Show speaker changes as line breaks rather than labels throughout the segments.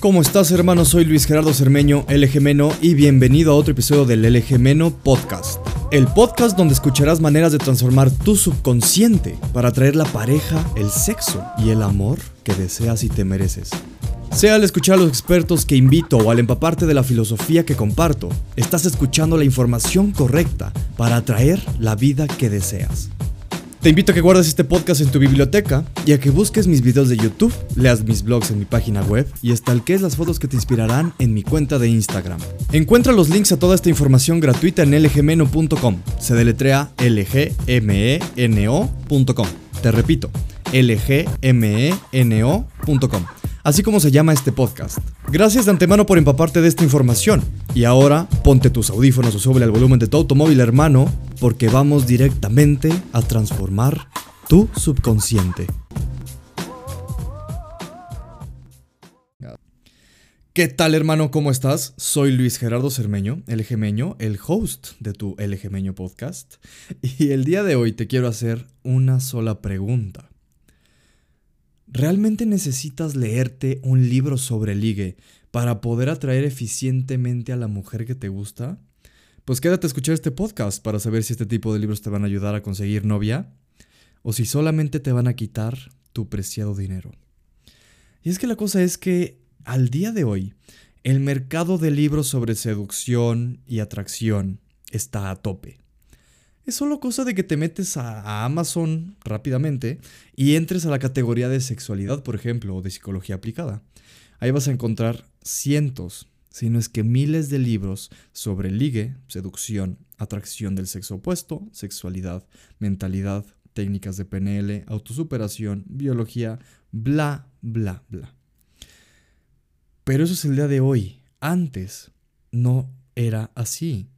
¿Cómo estás hermano? Soy Luis Gerardo Cermeño, LG Meno, y bienvenido a otro episodio del LG Meno Podcast. El podcast donde escucharás maneras de transformar tu subconsciente para atraer la pareja, el sexo y el amor que deseas y te mereces. Sea al escuchar a los expertos que invito o al empaparte de la filosofía que comparto, estás escuchando la información correcta para atraer la vida que deseas. Te invito a que guardes este podcast en tu biblioteca y a que busques mis videos de YouTube, leas mis blogs en mi página web y estalques las fotos que te inspirarán en mi cuenta de Instagram. Encuentra los links a toda esta información gratuita en lgmeno.com. Se deletrea lgmeno.com. Te repito, lgmeno.com así como se llama este podcast. Gracias de antemano por empaparte de esta información. Y ahora ponte tus audífonos o sube al volumen de tu automóvil hermano, porque vamos directamente a transformar tu subconsciente. ¿Qué tal hermano? ¿Cómo estás? Soy Luis Gerardo Cermeño, el Gemeño, el host de tu El podcast. Y el día de hoy te quiero hacer una sola pregunta. ¿Realmente necesitas leerte un libro sobre ligue para poder atraer eficientemente a la mujer que te gusta? Pues quédate a escuchar este podcast para saber si este tipo de libros te van a ayudar a conseguir novia o si solamente te van a quitar tu preciado dinero. Y es que la cosa es que al día de hoy el mercado de libros sobre seducción y atracción está a tope. Es solo cosa de que te metes a, Amazon rápidamente y entres a la categoría de sexualidad, por ejemplo, o de psicología aplicada. Ahí vas a encontrar cientos, si no es que miles de libros sobre ligue, seducción, atracción del sexo opuesto, sexualidad, mentalidad, técnicas de PNL, autosuperación, biología, bla, bla, bla. Pero eso es el día de hoy. Antes no era así.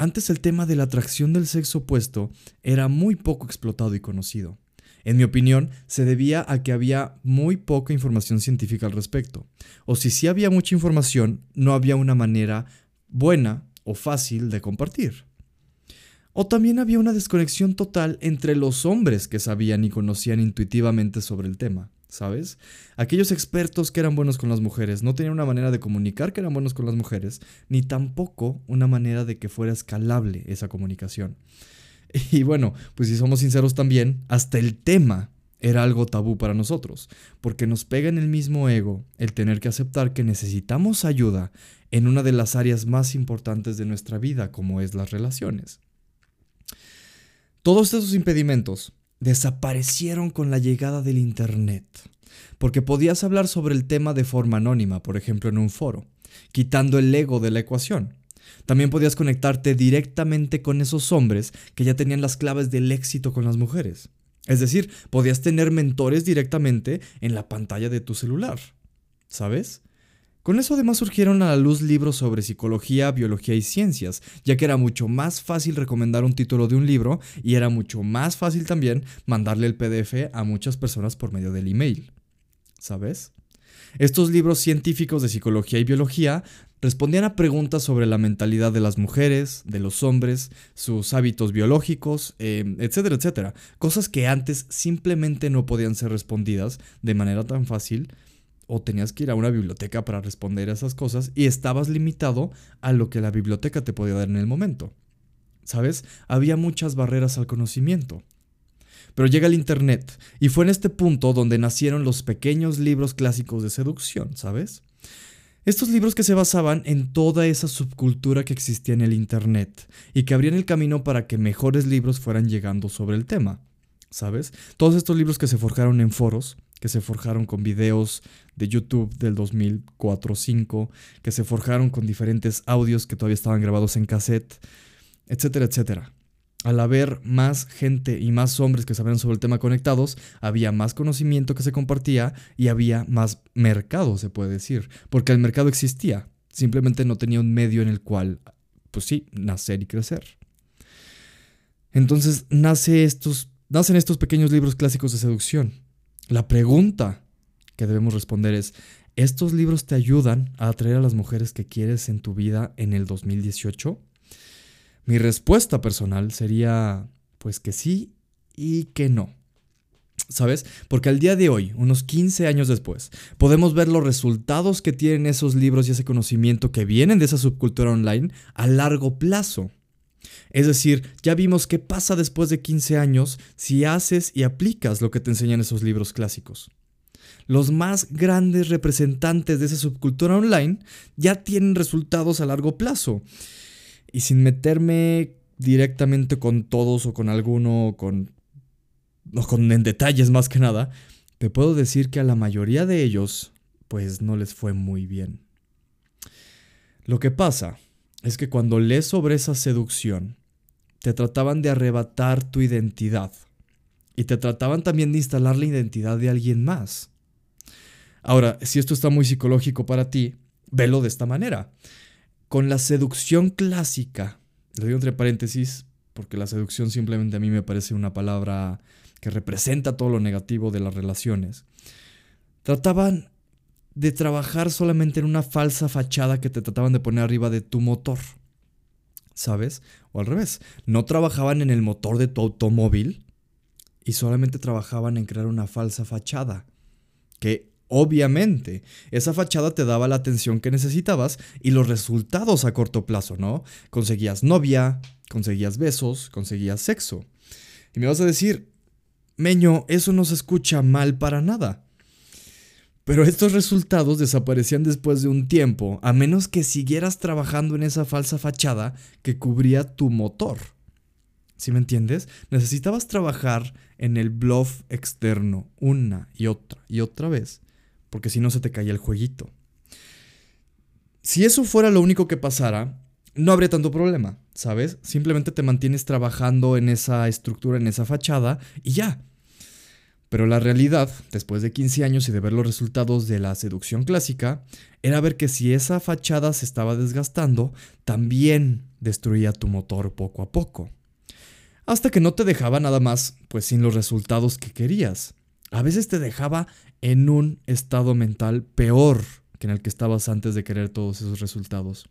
Antes el tema de la atracción del sexo opuesto era muy poco explotado y conocido. En mi opinión, se debía a que había muy poca información científica al respecto. O si sí había mucha información, no había una manera buena o fácil de compartir. O también había una desconexión total entre los hombres que sabían y conocían intuitivamente sobre el tema. ¿Sabes? Aquellos expertos que eran buenos con las mujeres no tenían una manera de comunicar que eran buenos con las mujeres, ni tampoco una manera de que fuera escalable esa comunicación. Y bueno, pues si somos sinceros también, hasta el tema era algo tabú para nosotros, porque nos pega en el mismo ego el tener que aceptar que necesitamos ayuda en una de las áreas más importantes de nuestra vida, como es las relaciones. Todos esos impedimentos desaparecieron con la llegada del Internet, porque podías hablar sobre el tema de forma anónima, por ejemplo en un foro, quitando el ego de la ecuación. También podías conectarte directamente con esos hombres que ya tenían las claves del éxito con las mujeres. Es decir, podías tener mentores directamente en la pantalla de tu celular. ¿Sabes? Con eso además surgieron a la luz libros sobre psicología, biología y ciencias, ya que era mucho más fácil recomendar un título de un libro y era mucho más fácil también mandarle el PDF a muchas personas por medio del email. ¿Sabes? Estos libros científicos de psicología y biología respondían a preguntas sobre la mentalidad de las mujeres, de los hombres, sus hábitos biológicos, em, etcétera, etcétera. Cosas que antes simplemente no podían ser respondidas de manera tan fácil o tenías que ir a una biblioteca para responder a esas cosas y estabas limitado a lo que la biblioteca te podía dar en el momento. ¿Sabes? Había muchas barreras al conocimiento. Pero llega el Internet y fue en este punto donde nacieron los pequeños libros clásicos de seducción, ¿sabes? Estos libros que se basaban en toda esa subcultura que existía en el Internet y que abrían el camino para que mejores libros fueran llegando sobre el tema, ¿sabes? Todos estos libros que se forjaron en foros, que se forjaron con videos de YouTube del 2004-5, que se forjaron con diferentes audios que todavía estaban grabados en cassette, etcétera, etcétera. Al haber más gente y más hombres que sabían sobre el tema conectados, había más conocimiento que se compartía y había más mercado, se puede decir, porque el mercado existía, simplemente no tenía un medio en el cual, pues sí, nacer y crecer. Entonces nace estos, nacen estos pequeños libros clásicos de seducción, la pregunta que debemos responder es, ¿estos libros te ayudan a atraer a las mujeres que quieres en tu vida en el 2018? Mi respuesta personal sería, pues que sí y que no. ¿Sabes? Porque al día de hoy, unos 15 años después, podemos ver los resultados que tienen esos libros y ese conocimiento que vienen de esa subcultura online a largo plazo. Es decir, ya vimos qué pasa después de 15 años si haces y aplicas lo que te enseñan esos libros clásicos. Los más grandes representantes de esa subcultura online ya tienen resultados a largo plazo. Y sin meterme directamente con todos o con alguno o con, o con en detalles más que nada, te puedo decir que a la mayoría de ellos pues no les fue muy bien. Lo que pasa es que cuando lees sobre esa seducción, te trataban de arrebatar tu identidad y te trataban también de instalar la identidad de alguien más. Ahora, si esto está muy psicológico para ti, velo de esta manera. Con la seducción clásica, lo digo entre paréntesis porque la seducción simplemente a mí me parece una palabra que representa todo lo negativo de las relaciones, trataban de trabajar solamente en una falsa fachada que te trataban de poner arriba de tu motor. ¿Sabes? O al revés, no trabajaban en el motor de tu automóvil y solamente trabajaban en crear una falsa fachada. Que obviamente esa fachada te daba la atención que necesitabas y los resultados a corto plazo, ¿no? Conseguías novia, conseguías besos, conseguías sexo. Y me vas a decir, Meño, eso no se escucha mal para nada. Pero estos resultados desaparecían después de un tiempo, a menos que siguieras trabajando en esa falsa fachada que cubría tu motor. ¿Sí me entiendes? Necesitabas trabajar en el bluff externo una y otra y otra vez, porque si no se te caía el jueguito. Si eso fuera lo único que pasara, no habría tanto problema, ¿sabes? Simplemente te mantienes trabajando en esa estructura, en esa fachada y ya. Pero la realidad, después de 15 años y de ver los resultados de la seducción clásica, era ver que si esa fachada se estaba desgastando, también destruía tu motor poco a poco. Hasta que no te dejaba nada más, pues sin los resultados que querías. A veces te dejaba en un estado mental peor que en el que estabas antes de querer todos esos resultados.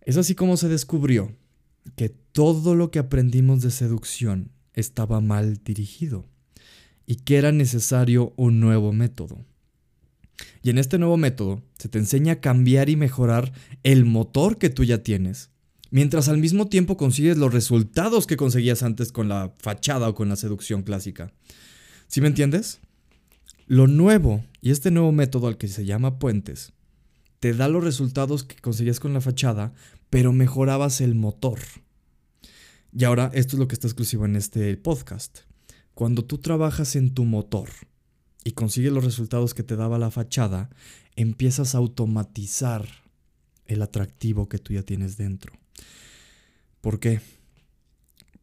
Es así como se descubrió que todo lo que aprendimos de seducción estaba mal dirigido y que era necesario un nuevo método. Y en este nuevo método se te enseña a cambiar y mejorar el motor que tú ya tienes, mientras al mismo tiempo consigues los resultados que conseguías antes con la fachada o con la seducción clásica. ¿Sí me entiendes? Lo nuevo, y este nuevo método al que se llama puentes, te da los resultados que conseguías con la fachada, pero mejorabas el motor. Y ahora esto es lo que está exclusivo en este podcast. Cuando tú trabajas en tu motor y consigues los resultados que te daba la fachada, empiezas a automatizar el atractivo que tú ya tienes dentro. ¿Por qué?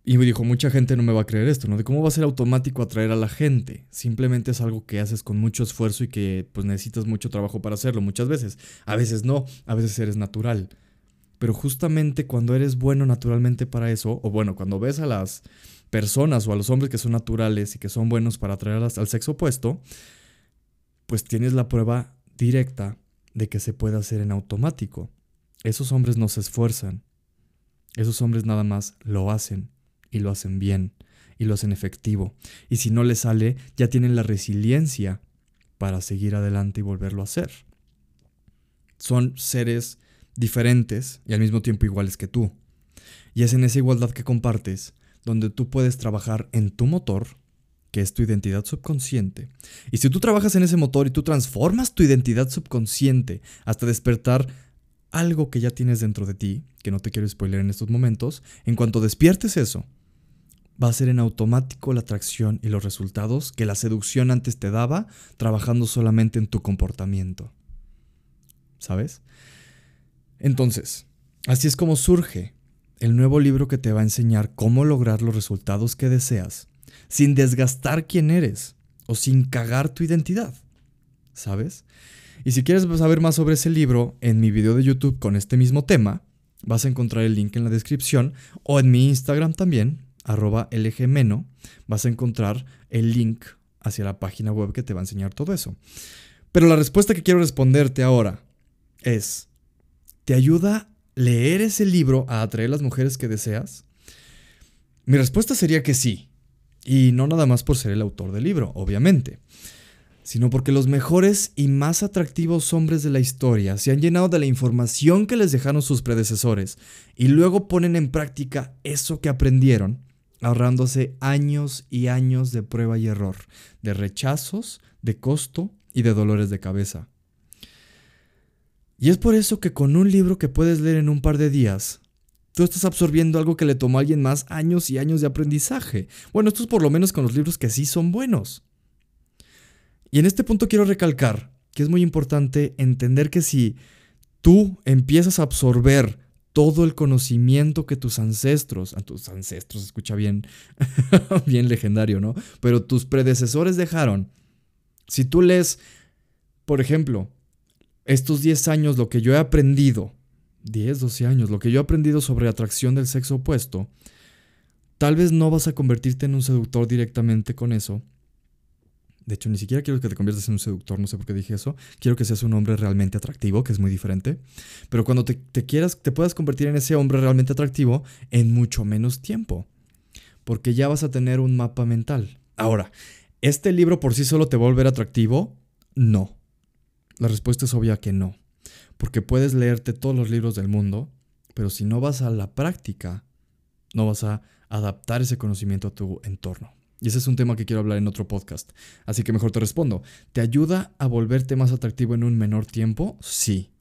Y me dijo, mucha gente no me va a creer esto, ¿no? De cómo va a ser automático atraer a la gente. Simplemente es algo que haces con mucho esfuerzo y que pues necesitas mucho trabajo para hacerlo muchas veces. A veces no, a veces eres natural. Pero justamente cuando eres bueno naturalmente para eso, o bueno, cuando ves a las personas o a los hombres que son naturales y que son buenos para atraer al sexo opuesto, pues tienes la prueba directa de que se puede hacer en automático. Esos hombres no se esfuerzan. Esos hombres nada más lo hacen y lo hacen bien y lo hacen efectivo. Y si no les sale, ya tienen la resiliencia para seguir adelante y volverlo a hacer. Son seres diferentes y al mismo tiempo iguales que tú. Y es en esa igualdad que compartes donde tú puedes trabajar en tu motor, que es tu identidad subconsciente. Y si tú trabajas en ese motor y tú transformas tu identidad subconsciente hasta despertar algo que ya tienes dentro de ti, que no te quiero spoiler en estos momentos, en cuanto despiertes eso, va a ser en automático la atracción y los resultados que la seducción antes te daba trabajando solamente en tu comportamiento. ¿Sabes? Entonces, así es como surge el nuevo libro que te va a enseñar cómo lograr los resultados que deseas sin desgastar quién eres o sin cagar tu identidad. ¿Sabes? Y si quieres saber más sobre ese libro, en mi video de YouTube con este mismo tema, vas a encontrar el link en la descripción o en mi Instagram también, arroba lgmeno, vas a encontrar el link hacia la página web que te va a enseñar todo eso. Pero la respuesta que quiero responderte ahora es, ¿te ayuda leer ese libro a atraer las mujeres que deseas? Mi respuesta sería que sí. Y no nada más por ser el autor del libro, obviamente, sino porque los mejores y más atractivos hombres de la historia se han llenado de la información que les dejaron sus predecesores y luego ponen en práctica eso que aprendieron, ahorrándose años y años de prueba y error, de rechazos, de costo y de dolores de cabeza. Y es por eso que con un libro que puedes leer en un par de días, tú estás absorbiendo algo que le tomó a alguien más años y años de aprendizaje. Bueno, esto es por lo menos con los libros que sí son buenos. Y en este punto quiero recalcar que es muy importante entender que si tú empiezas a absorber todo el conocimiento que tus ancestros, a tus ancestros, escucha bien, bien legendario, ¿no? Pero tus predecesores dejaron. Si tú lees, por ejemplo, estos 10 años, lo que yo he aprendido, 10, 12 años, lo que yo he aprendido sobre atracción del sexo opuesto, tal vez no vas a convertirte en un seductor directamente con eso, de hecho, ni siquiera quiero que te conviertas en un seductor, no sé por qué dije eso. Quiero que seas un hombre realmente atractivo, que es muy diferente. Pero cuando te, quieras, te puedas convertir en ese hombre realmente atractivo en mucho menos tiempo. Porque ya vas a tener un mapa mental. Ahora, ¿este libro por sí solo te va a volver atractivo? No. La respuesta es obvia que no. Porque puedes leerte todos los libros del mundo, pero si no vas a la práctica, no vas a adaptar ese conocimiento a tu entorno. Y ese es un tema que quiero hablar en otro podcast. Así que mejor te respondo. ¿Te ayuda a volverte más atractivo en un menor tiempo? Sí.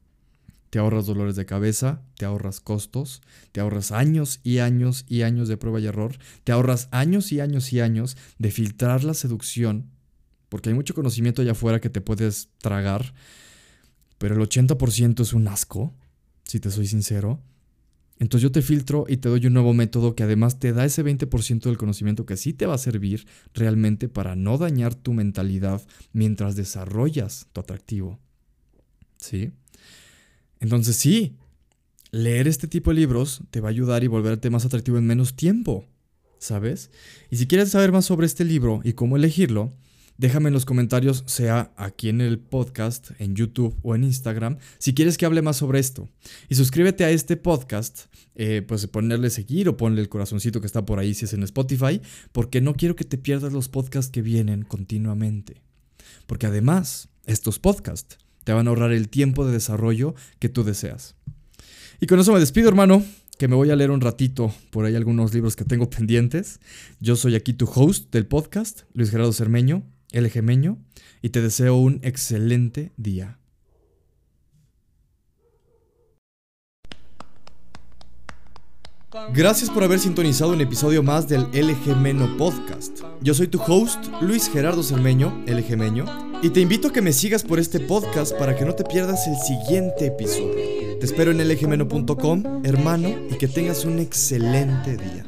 Te ahorras dolores de cabeza, te ahorras costos, te ahorras años y años y años de prueba y error, te ahorras años y años y años de filtrar la seducción, porque hay mucho conocimiento allá afuera que te puedes tragar, pero el 80% es un asco, si te soy sincero. Entonces yo te filtro y te doy un nuevo método que además te da ese 20% del conocimiento que sí te va a servir realmente para no dañar tu mentalidad mientras desarrollas tu atractivo. ¿Sí? Entonces sí, leer este tipo de libros te va a ayudar y volverte más atractivo en menos tiempo. ¿Sabes? Y si quieres saber más sobre este libro y cómo elegirlo, Déjame en los comentarios, sea aquí en el podcast, en YouTube o en Instagram, si quieres que hable más sobre esto. Y suscríbete a este podcast, eh, pues ponerle seguir o ponle el corazoncito que está por ahí si es en Spotify, porque no quiero que te pierdas los podcasts que vienen continuamente. Porque además, estos podcasts te van a ahorrar el tiempo de desarrollo que tú deseas. Y con eso me despido, hermano que me voy a leer un ratito por ahí algunos libros que tengo pendientes. Yo soy aquí tu host del podcast, Luis Gerardo Cermeño. El Gemeño, y te deseo un excelente día. Gracias por haber sintonizado un episodio más del LG Podcast. Yo soy tu host, Luis Gerardo Cermeño, LG y te invito a que me sigas por este podcast para que no te pierdas el siguiente episodio. Te espero en lgmeno.com, hermano, y que tengas un excelente día.